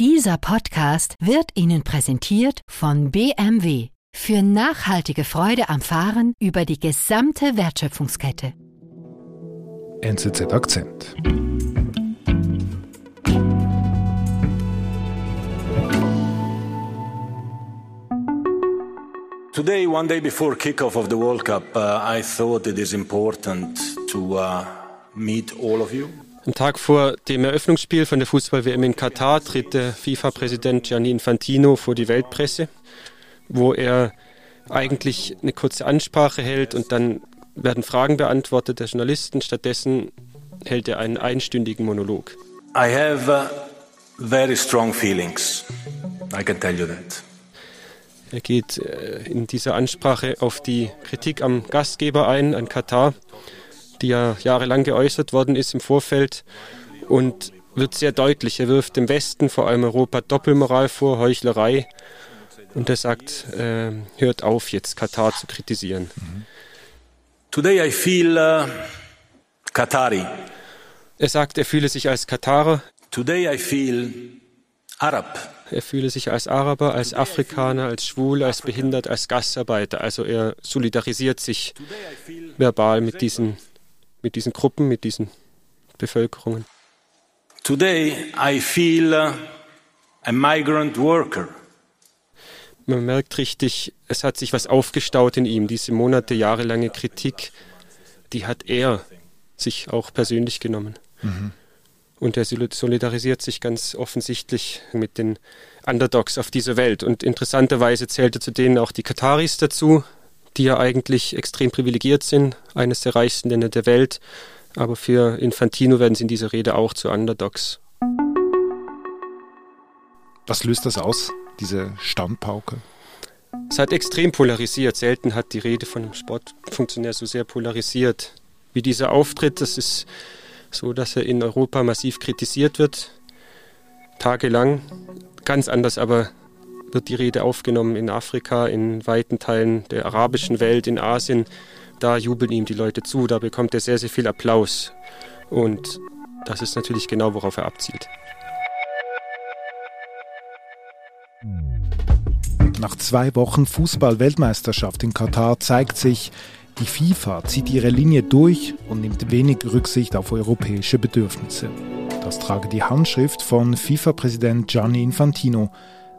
Dieser Podcast wird Ihnen präsentiert von BMW für nachhaltige Freude am Fahren über die gesamte Wertschöpfungskette. NZZ Akzent. Today, one day before kickoff of the World Cup, uh, I thought it is important to uh, meet all of you. Am Tag vor dem Eröffnungsspiel von der Fußball-WM in Katar tritt der FIFA-Präsident Gianni Infantino vor die Weltpresse, wo er eigentlich eine kurze Ansprache hält und dann werden Fragen beantwortet der Journalisten. Stattdessen hält er einen einstündigen Monolog. I have uh, very strong feelings. I can tell you that. Er geht äh, in dieser Ansprache auf die Kritik am Gastgeber ein, an Katar, die ja jahrelang geäußert worden ist im Vorfeld und wird sehr deutlich. Er wirft dem Westen, vor allem Europa, Doppelmoral vor, Heuchlerei. Und er sagt, äh, hört auf, jetzt Katar zu kritisieren. Today I feel uh, Qatari. Er sagt, er fühle sich als Katarer, Today I feel Arab. er fühle sich als Araber, als Afrikaner, als Schwul, als behindert, als Gastarbeiter. Also er solidarisiert sich verbal mit diesen, mit diesen Gruppen, mit diesen Bevölkerungen. Today I feel a migrant worker. Man merkt richtig, es hat sich was aufgestaut in ihm. Diese Monate, jahrelange Kritik, die hat er sich auch persönlich genommen. Und er solidarisiert sich ganz offensichtlich mit den Underdogs auf dieser Welt. Und interessanterweise zählt er zu denen auch die Kataris dazu, die ja eigentlich extrem privilegiert sind, eines der reichsten Länder der Welt. Aber für Infantino werden sie in dieser Rede auch zu Underdogs. Was löst das aus, diese Standpauke? Es hat extrem polarisiert. Selten hat die Rede von einem Sportfunktionär so sehr polarisiert wie dieser Auftritt. Das ist so, dass er in Europa massiv kritisiert wird, tagelang. Ganz anders aber wird die Rede aufgenommen in Afrika, in weiten Teilen der arabischen Welt, in Asien. Da jubeln ihm die Leute zu, da bekommt er sehr, sehr viel Applaus. Und das ist natürlich genau, worauf er abzielt. Nach zwei Wochen Fußball-Weltmeisterschaft in Katar zeigt sich, die FIFA zieht ihre Linie durch und nimmt wenig Rücksicht auf europäische Bedürfnisse. Das trage die Handschrift von FIFA-Präsident Gianni Infantino,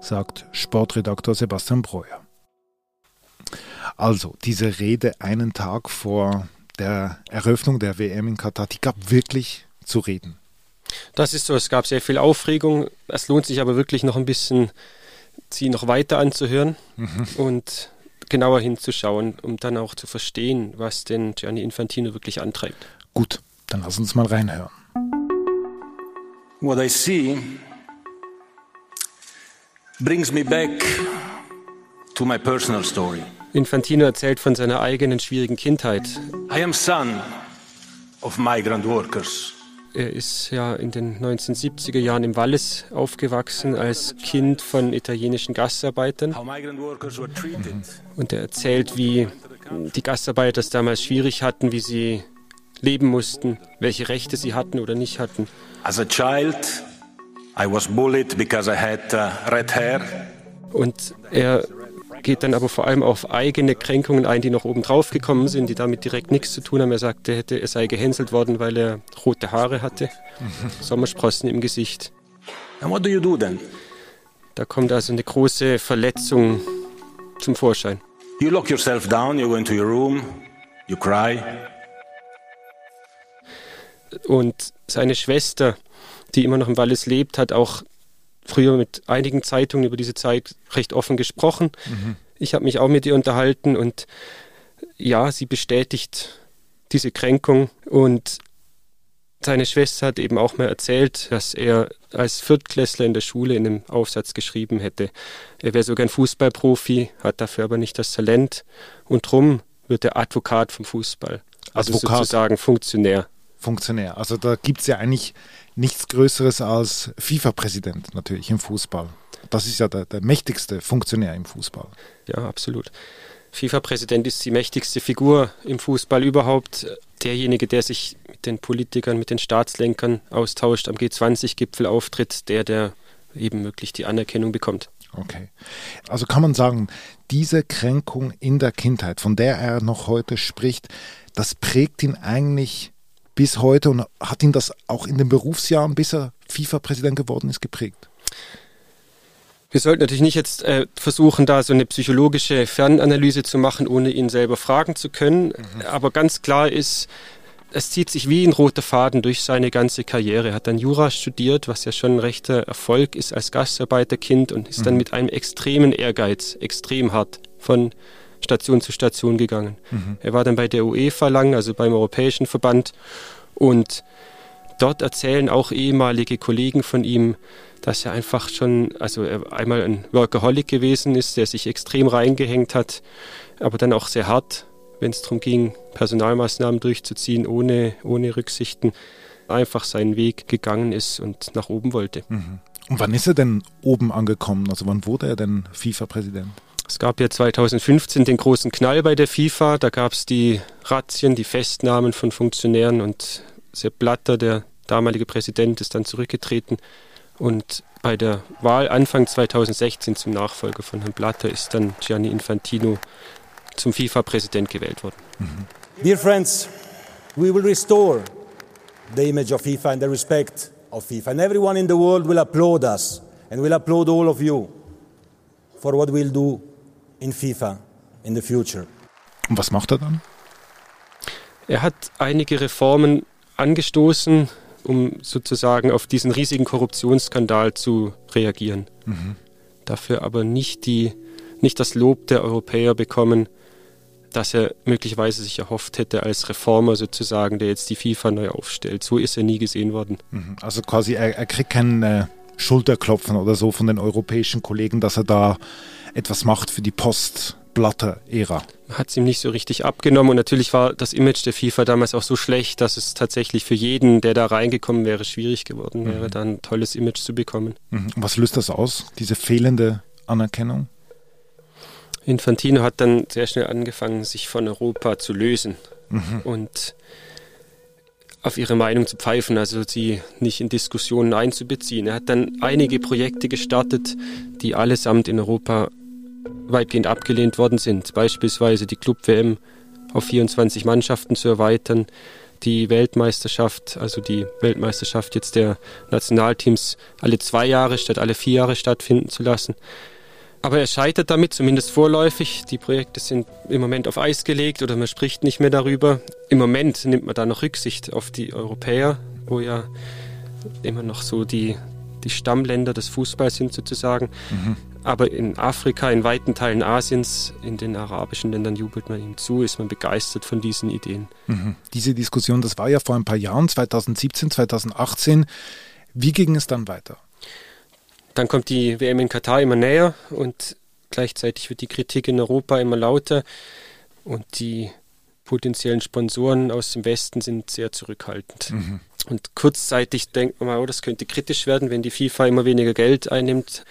sagt Sportredaktor Sebastian Breuer. Also, diese Rede einen Tag vor der Eröffnung der WM in Katar, die gab wirklich zu reden. Das ist so, es gab sehr viel Aufregung. Es lohnt sich aber wirklich noch ein bisschen, sie noch weiter anzuhören und genauer hinzuschauen, um dann auch zu verstehen, was denn Gianni Infantino wirklich antreibt. Gut, dann lass uns mal reinhören. What I see brings me back to my personal story. Infantino erzählt von seiner eigenen schwierigen Kindheit. I am son of migrant workers. Er ist ja in den 1970er Jahren im Wallis aufgewachsen als Kind von italienischen Gastarbeitern. Und er erzählt, wie die Gastarbeiter es damals schwierig hatten, wie sie leben mussten, welche Rechte sie hatten oder nicht hatten. As a child, I was bullied because I had uh, red hair. Und er geht dann aber vor allem auf eigene Kränkungen ein, die noch oben drauf gekommen sind, die damit direkt nichts zu tun haben. Er sagte, er, hätte, er sei gehänselt worden, weil er rote Haare hatte, Sommersprossen im Gesicht. And what do you do then? Da kommt also eine große Verletzung zum Vorschein. You lock yourself down, you go into your room, you cry. Und seine Schwester, die immer noch im Wallis lebt, hat auch früher mit einigen Zeitungen über diese Zeit recht offen gesprochen. Ich habe mich auch mit ihr unterhalten und ja, sie bestätigt diese Kränkung und seine Schwester hat eben auch mal erzählt, dass er als Viertklässler in der Schule in einem Aufsatz geschrieben hätte. Er wäre sogar ein Fußballprofi, hat dafür aber nicht das Talent und drum wird er Advokat vom Fußball. Also Advokat. sozusagen Funktionär. Funktionär. Also da gibt es ja eigentlich nichts Größeres als FIFA-Präsident natürlich im Fußball. Das ist ja der, der mächtigste Funktionär im Fußball. Ja, absolut. FIFA-Präsident ist die mächtigste Figur im Fußball überhaupt. Derjenige, der sich mit den Politikern, mit den Staatslenkern austauscht, am G20-Gipfel auftritt, der, der eben möglich die Anerkennung bekommt. Okay. Also kann man sagen, diese Kränkung in der Kindheit, von der er noch heute spricht, das prägt ihn eigentlich bis heute und hat ihn das auch in den Berufsjahren, bis er FIFA-Präsident geworden ist, geprägt? Wir sollten natürlich nicht jetzt äh, versuchen, da so eine psychologische Fernanalyse zu machen, ohne ihn selber fragen zu können. Mhm. Aber ganz klar ist, es zieht sich wie ein roter Faden durch seine ganze Karriere. Er hat dann Jura studiert, was ja schon ein rechter Erfolg ist als Gastarbeiterkind und ist mhm. dann mit einem extremen Ehrgeiz, extrem hart von Station zu Station gegangen. Mhm. Er war dann bei der UEFA lang, also beim Europäischen Verband und dort erzählen auch ehemalige Kollegen von ihm, dass er einfach schon, also er einmal ein Workaholic gewesen ist, der sich extrem reingehängt hat, aber dann auch sehr hart wenn es darum ging, Personalmaßnahmen durchzuziehen, ohne, ohne Rücksichten, einfach seinen Weg gegangen ist und nach oben wollte. Mhm. Und wann ist er denn oben angekommen? Also wann wurde er denn FIFA-Präsident? Es gab ja 2015 den großen Knall bei der FIFA. Da gab es die Razzien, die Festnahmen von Funktionären und Sepp Blatter, der damalige Präsident, ist dann zurückgetreten. Und bei der Wahl Anfang 2016 zum Nachfolger von Herrn Blatter ist dann Gianni Infantino zum FIFA-Präsident gewählt worden. Mhm. Dear friends, we will restore the image of FIFA and the respect of FIFA. And everyone in the world will applaud us and will applaud all of you for what we'll do in FIFA in the future. Und was macht er dann? Er hat einige Reformen angestoßen, um sozusagen auf diesen riesigen Korruptionsskandal zu reagieren. Mhm. Dafür aber nicht, die, nicht das Lob der Europäer bekommen, das er möglicherweise sich erhofft hätte als Reformer sozusagen, der jetzt die FIFA neu aufstellt. So ist er nie gesehen worden. Mhm. Also quasi, er, er kriegt keinen äh, Schulterklopfen oder so von den europäischen Kollegen, dass er da etwas macht für die Post-Blatter-Ära. Hat es ihm nicht so richtig abgenommen und natürlich war das Image der FIFA damals auch so schlecht, dass es tatsächlich für jeden, der da reingekommen wäre, schwierig geworden wäre, mhm. da ein tolles Image zu bekommen. Mhm. Was löst das aus, diese fehlende Anerkennung? Infantino hat dann sehr schnell angefangen, sich von Europa zu lösen mhm. und auf ihre Meinung zu pfeifen, also sie nicht in Diskussionen einzubeziehen. Er hat dann einige Projekte gestartet, die allesamt in Europa weitgehend abgelehnt worden sind. Beispielsweise die Club-WM auf 24 Mannschaften zu erweitern, die Weltmeisterschaft, also die Weltmeisterschaft jetzt der Nationalteams alle zwei Jahre statt alle vier Jahre stattfinden zu lassen. Aber er scheitert damit, zumindest vorläufig. Die Projekte sind im Moment auf Eis gelegt oder man spricht nicht mehr darüber. Im Moment nimmt man da noch Rücksicht auf die Europäer, wo ja immer noch so die, die Stammländer des Fußballs sind sozusagen. Mhm. Aber in Afrika, in weiten Teilen Asiens, in den arabischen Ländern jubelt man ihm zu, ist man begeistert von diesen Ideen. Mhm. Diese Diskussion, das war ja vor ein paar Jahren, 2017, 2018. Wie ging es dann weiter? Dann kommt die WM in Katar immer näher und gleichzeitig wird die Kritik in Europa immer lauter und die potenziellen Sponsoren aus dem Westen sind sehr zurückhaltend. Mhm. Und kurzzeitig denkt man oh, das könnte kritisch werden, wenn die FIFA immer weniger Geld einnimmt.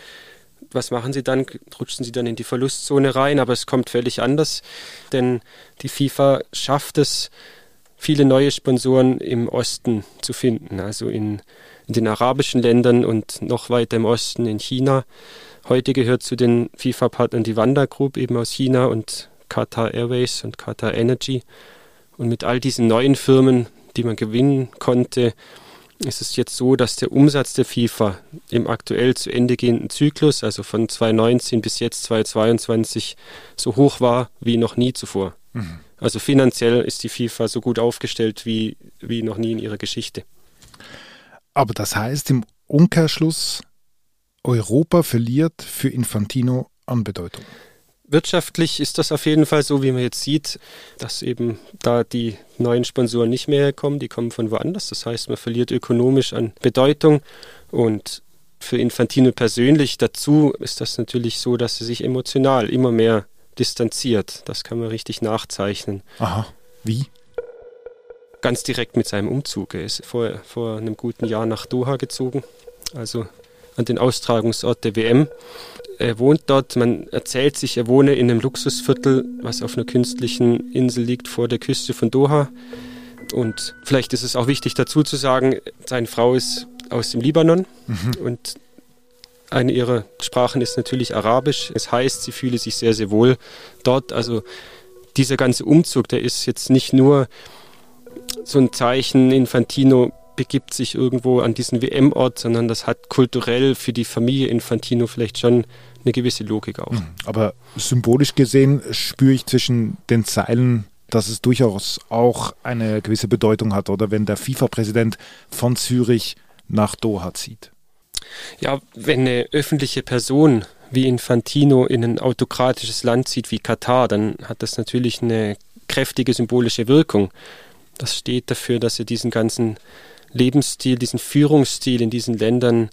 Was machen sie dann? Rutschen sie dann in die Verlustzone rein? Aber es kommt völlig anders, denn die FIFA schafft es, viele neue Sponsoren im Osten zu finden, also in in den arabischen Ländern und noch weiter im Osten in China. Heute gehört zu den FIFA-Partnern die Wanda Group eben aus China und Qatar Airways und Qatar Energy. Und mit all diesen neuen Firmen, die man gewinnen konnte, ist es jetzt so, dass der Umsatz der FIFA im aktuell zu Ende gehenden Zyklus, also von 2019 bis jetzt 2022, so hoch war wie noch nie zuvor. Mhm. Also finanziell ist die FIFA so gut aufgestellt wie, wie noch nie in ihrer Geschichte. Aber das heißt im Umkehrschluss, Europa verliert für Infantino an Bedeutung. Wirtschaftlich ist das auf jeden Fall so, wie man jetzt sieht, dass eben da die neuen Sponsoren nicht mehr kommen, die kommen von woanders. Das heißt, man verliert ökonomisch an Bedeutung und für Infantino persönlich dazu ist das natürlich so, dass er sich emotional immer mehr distanziert. Das kann man richtig nachzeichnen. Aha, wie? Ganz direkt mit seinem Umzug. Er ist vor, vor einem guten Jahr nach Doha gezogen, also an den Austragungsort der WM. Er wohnt dort, man erzählt sich, er wohne in einem Luxusviertel, was auf einer künstlichen Insel liegt vor der Küste von Doha. Und vielleicht ist es auch wichtig dazu zu sagen, seine Frau ist aus dem Libanon mhm. und Eine ihrer Sprachen ist natürlich Arabisch. Es heißt, sie fühle sich sehr, sehr wohl dort. Also dieser ganze Umzug, der ist jetzt nicht nur so ein Zeichen, Infantino begibt sich irgendwo an diesen WM-Ort, sondern das hat kulturell für die Familie Infantino vielleicht schon eine gewisse Logik auch. Hm, aber symbolisch gesehen spüre ich zwischen den Zeilen, dass es durchaus auch eine gewisse Bedeutung hat, oder wenn der FIFA-Präsident von Zürich nach Doha zieht. Ja, wenn eine öffentliche Person wie Infantino in ein autokratisches Land zieht wie Katar, dann hat das natürlich eine kräftige symbolische Wirkung. Das steht dafür, dass er diesen ganzen Lebensstil, diesen Führungsstil in diesen Ländern,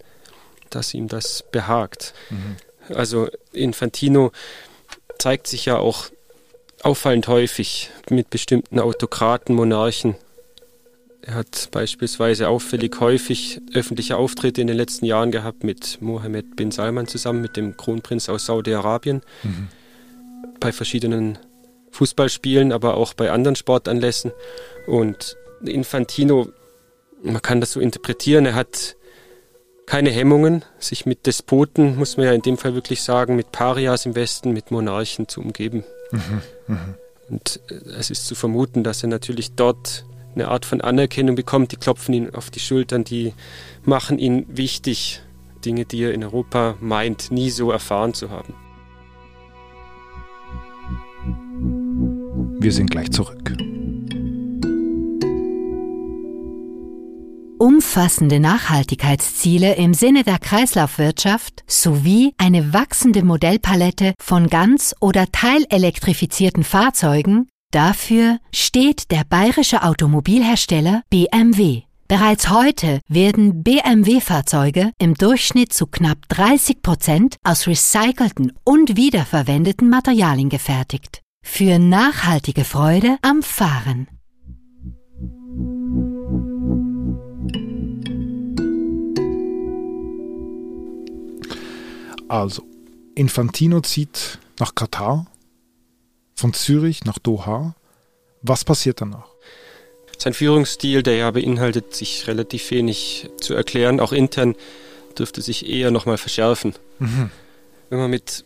dass ihm das behagt. Mhm. Also Infantino zeigt sich ja auch auffallend häufig mit bestimmten Autokraten, Monarchen er hat beispielsweise auffällig häufig öffentliche Auftritte in den letzten Jahren gehabt mit Mohammed bin Salman zusammen, mit dem Kronprinz aus Saudi-Arabien, mhm. bei verschiedenen Fußballspielen, aber auch bei anderen Sportanlässen. Und Infantino, man kann das so interpretieren, er hat keine Hemmungen, sich mit Despoten, muss man ja in dem Fall wirklich sagen, mit Parias im Westen, mit Monarchen zu umgeben. Mhm. Mhm. Und äh, es ist zu vermuten, dass er natürlich dort eine Art von Anerkennung bekommt, die klopfen ihn auf die Schultern, die machen ihn wichtig, Dinge, die er in Europa meint, nie so erfahren zu haben. Wir sind gleich zurück. Umfassende Nachhaltigkeitsziele im Sinne der Kreislaufwirtschaft sowie eine wachsende Modellpalette von ganz- oder teilelektrifizierten Fahrzeugen Dafür steht der bayerische Automobilhersteller BMW. Bereits heute werden BMW-Fahrzeuge im Durchschnitt zu knapp 30 Prozent aus recycelten und wiederverwendeten Materialien gefertigt. Für nachhaltige Freude am Fahren. Also, Infantino zieht nach Katar von Zürich nach Doha. Was passiert danach? Sein Führungsstil, der ja beinhaltet, sich relativ wenig zu erklären, auch intern, dürfte sich eher nochmal verschärfen. Mhm. Wenn man mit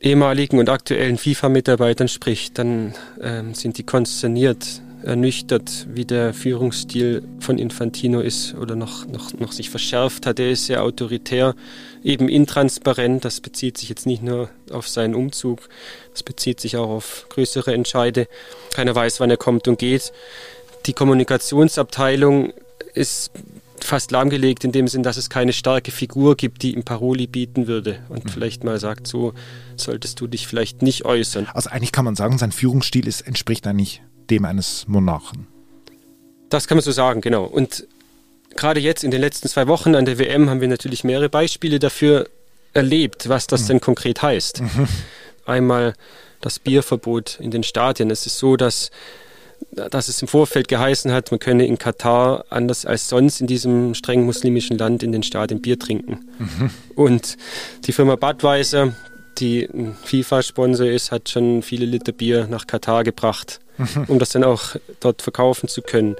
ehemaligen und aktuellen FIFA-Mitarbeitern spricht, dann ähm, sind die konsterniert, ernüchtert, wie der Führungsstil von Infantino ist oder noch, noch, noch sich verschärft hat. Er ist sehr autoritär, eben intransparent. Das bezieht sich jetzt nicht nur auf seinen Umzug, das bezieht sich auch auf größere Entscheide. Keiner weiß, wann er kommt und geht. Die Kommunikationsabteilung ist fast lahmgelegt in dem Sinn, dass es keine starke Figur gibt, die ihm Paroli bieten würde und mhm. vielleicht mal sagt, so solltest du dich vielleicht nicht äußern. Also eigentlich kann man sagen, sein Führungsstil ist, entspricht eigentlich dem eines Monarchen. Das kann man so sagen, genau. Und gerade jetzt in den letzten zwei Wochen an der WM haben wir natürlich mehrere Beispiele dafür erlebt, was das mhm. denn konkret heißt. Mhm. Einmal das Bierverbot in den Stadien. Es ist so, dass, dass es im Vorfeld geheißen hat, man könne in Katar anders als sonst in diesem streng muslimischen Land in den Stadien Bier trinken. Mhm. Und die Firma Budweiser, die ein FIFA-Sponsor ist, hat schon viele Liter Bier nach Katar gebracht, mhm. um das dann auch dort verkaufen zu können.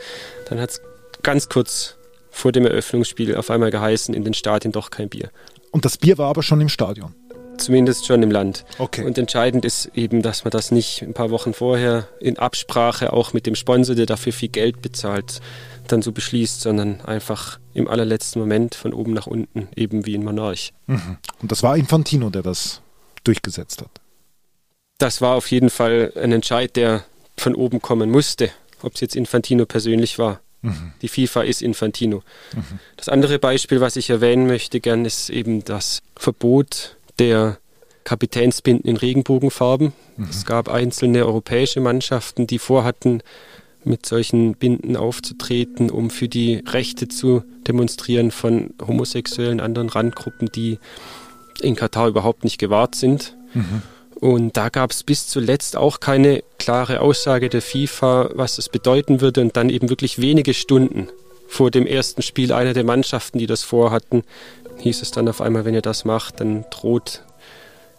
Dann hat es ganz kurz vor dem Eröffnungsspiel auf einmal geheißen, in den Stadien doch kein Bier. Und das Bier war aber schon im Stadion? Zumindest schon im Land. Okay. Und entscheidend ist eben, dass man das nicht ein paar Wochen vorher in Absprache auch mit dem Sponsor, der dafür viel Geld bezahlt, dann so beschließt, sondern einfach im allerletzten Moment von oben nach unten, eben wie ein Monarch. Mhm. Und das war Infantino, der das durchgesetzt hat. Das war auf jeden Fall ein Entscheid, der von oben kommen musste, ob es jetzt Infantino persönlich war. Mhm. Die FIFA ist Infantino. Mhm. Das andere Beispiel, was ich erwähnen möchte gern, ist eben das Verbot der Kapitänsbinden in Regenbogenfarben. Mhm. Es gab einzelne europäische Mannschaften, die vorhatten, mit solchen Binden aufzutreten, um für die Rechte zu demonstrieren von homosexuellen anderen Randgruppen, die in Katar überhaupt nicht gewahrt sind. Mhm. Und da gab es bis zuletzt auch keine klare Aussage der FIFA, was das bedeuten würde. Und dann eben wirklich wenige Stunden vor dem ersten Spiel einer der Mannschaften, die das vorhatten, hieß es dann auf einmal, wenn ihr das macht, dann droht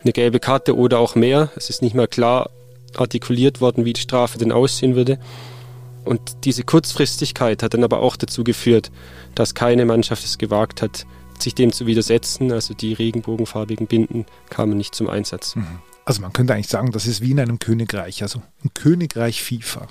eine gelbe Karte oder auch mehr. Es ist nicht mehr klar artikuliert worden, wie die Strafe denn aussehen würde. Und diese Kurzfristigkeit hat dann aber auch dazu geführt, dass keine Mannschaft es gewagt hat, sich dem zu widersetzen. Also die regenbogenfarbigen Binden kamen nicht zum Einsatz. Mhm. Also man könnte eigentlich sagen, das ist wie in einem Königreich, also ein Königreich FIFA.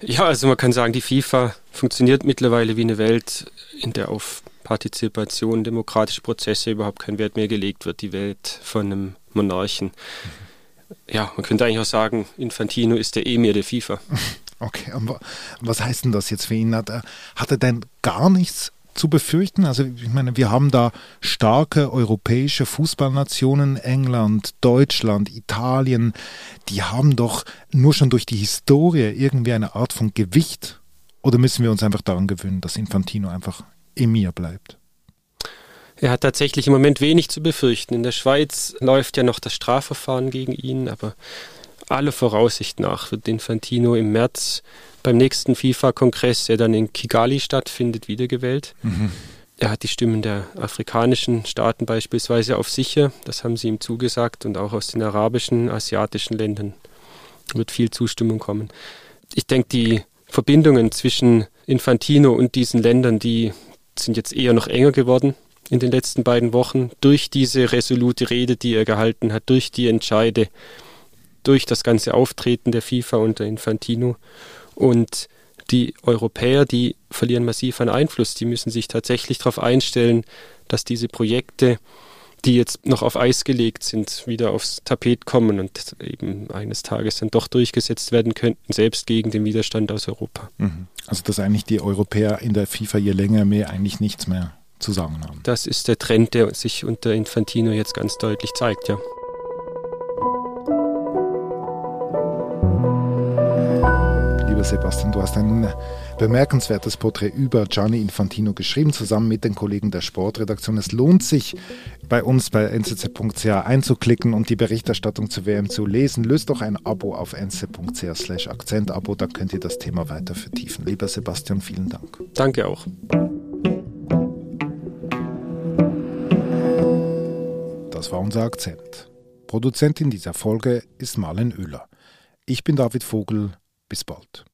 Ja, also man kann sagen, die FIFA funktioniert mittlerweile wie eine Welt, in der auf Partizipation, demokratische Prozesse überhaupt kein Wert mehr gelegt wird. Die Welt von einem Monarchen. Ja, man könnte eigentlich auch sagen, Infantino ist der Emir der FIFA. Okay, aber was heißt denn das jetzt für ihn? Hat er, hat er denn gar nichts zu befürchten? Also ich meine, wir haben da starke europäische Fußballnationen, England, Deutschland, Italien, die haben doch nur schon durch die Historie irgendwie eine Art von Gewicht. Oder müssen wir uns einfach daran gewöhnen, dass Infantino einfach Emir bleibt? Er hat tatsächlich im Moment wenig zu befürchten. In der Schweiz läuft ja noch das Strafverfahren gegen ihn, aber alle Voraussicht nach wird Infantino im März beim nächsten FIFA-Kongress, der dann in Kigali stattfindet, wiedergewählt. Mhm. Er hat die Stimmen der afrikanischen Staaten beispielsweise auf sicher, das haben sie ihm zugesagt, und auch aus den arabischen, asiatischen Ländern wird viel Zustimmung kommen. Ich denke, die Verbindungen zwischen Infantino und diesen Ländern, die sind jetzt eher noch enger geworden in den letzten beiden Wochen durch diese resolute Rede, die er gehalten hat, durch die Entscheide, durch das ganze Auftreten der FIFA unter Infantino. Und die Europäer, die verlieren massiv an Einfluss. Die müssen sich tatsächlich darauf einstellen, dass diese Projekte, die jetzt noch auf Eis gelegt sind, wieder aufs Tapet kommen und eben eines Tages dann doch durchgesetzt werden könnten, selbst gegen den Widerstand aus Europa. Mhm. Also dass eigentlich die Europäer in der FIFA je länger mehr eigentlich nichts mehr zu sagen haben. Das ist der Trend, der sich unter Infantino jetzt ganz deutlich zeigt, ja. Sebastian, du hast ein bemerkenswertes Porträt über Gianni Infantino geschrieben, zusammen mit den Kollegen der Sportredaktion. Es lohnt sich, bei uns bei nzz.ch einzuklicken und die Berichterstattung zu WM zu lesen. Löst doch ein Abo auf slash Akzentabo, da könnt ihr das Thema weiter vertiefen. Lieber Sebastian, vielen Dank. Danke auch. Das war unser Akzent. Produzentin dieser Folge ist Marlen Oehler. Ich bin David Vogel. Bis bald.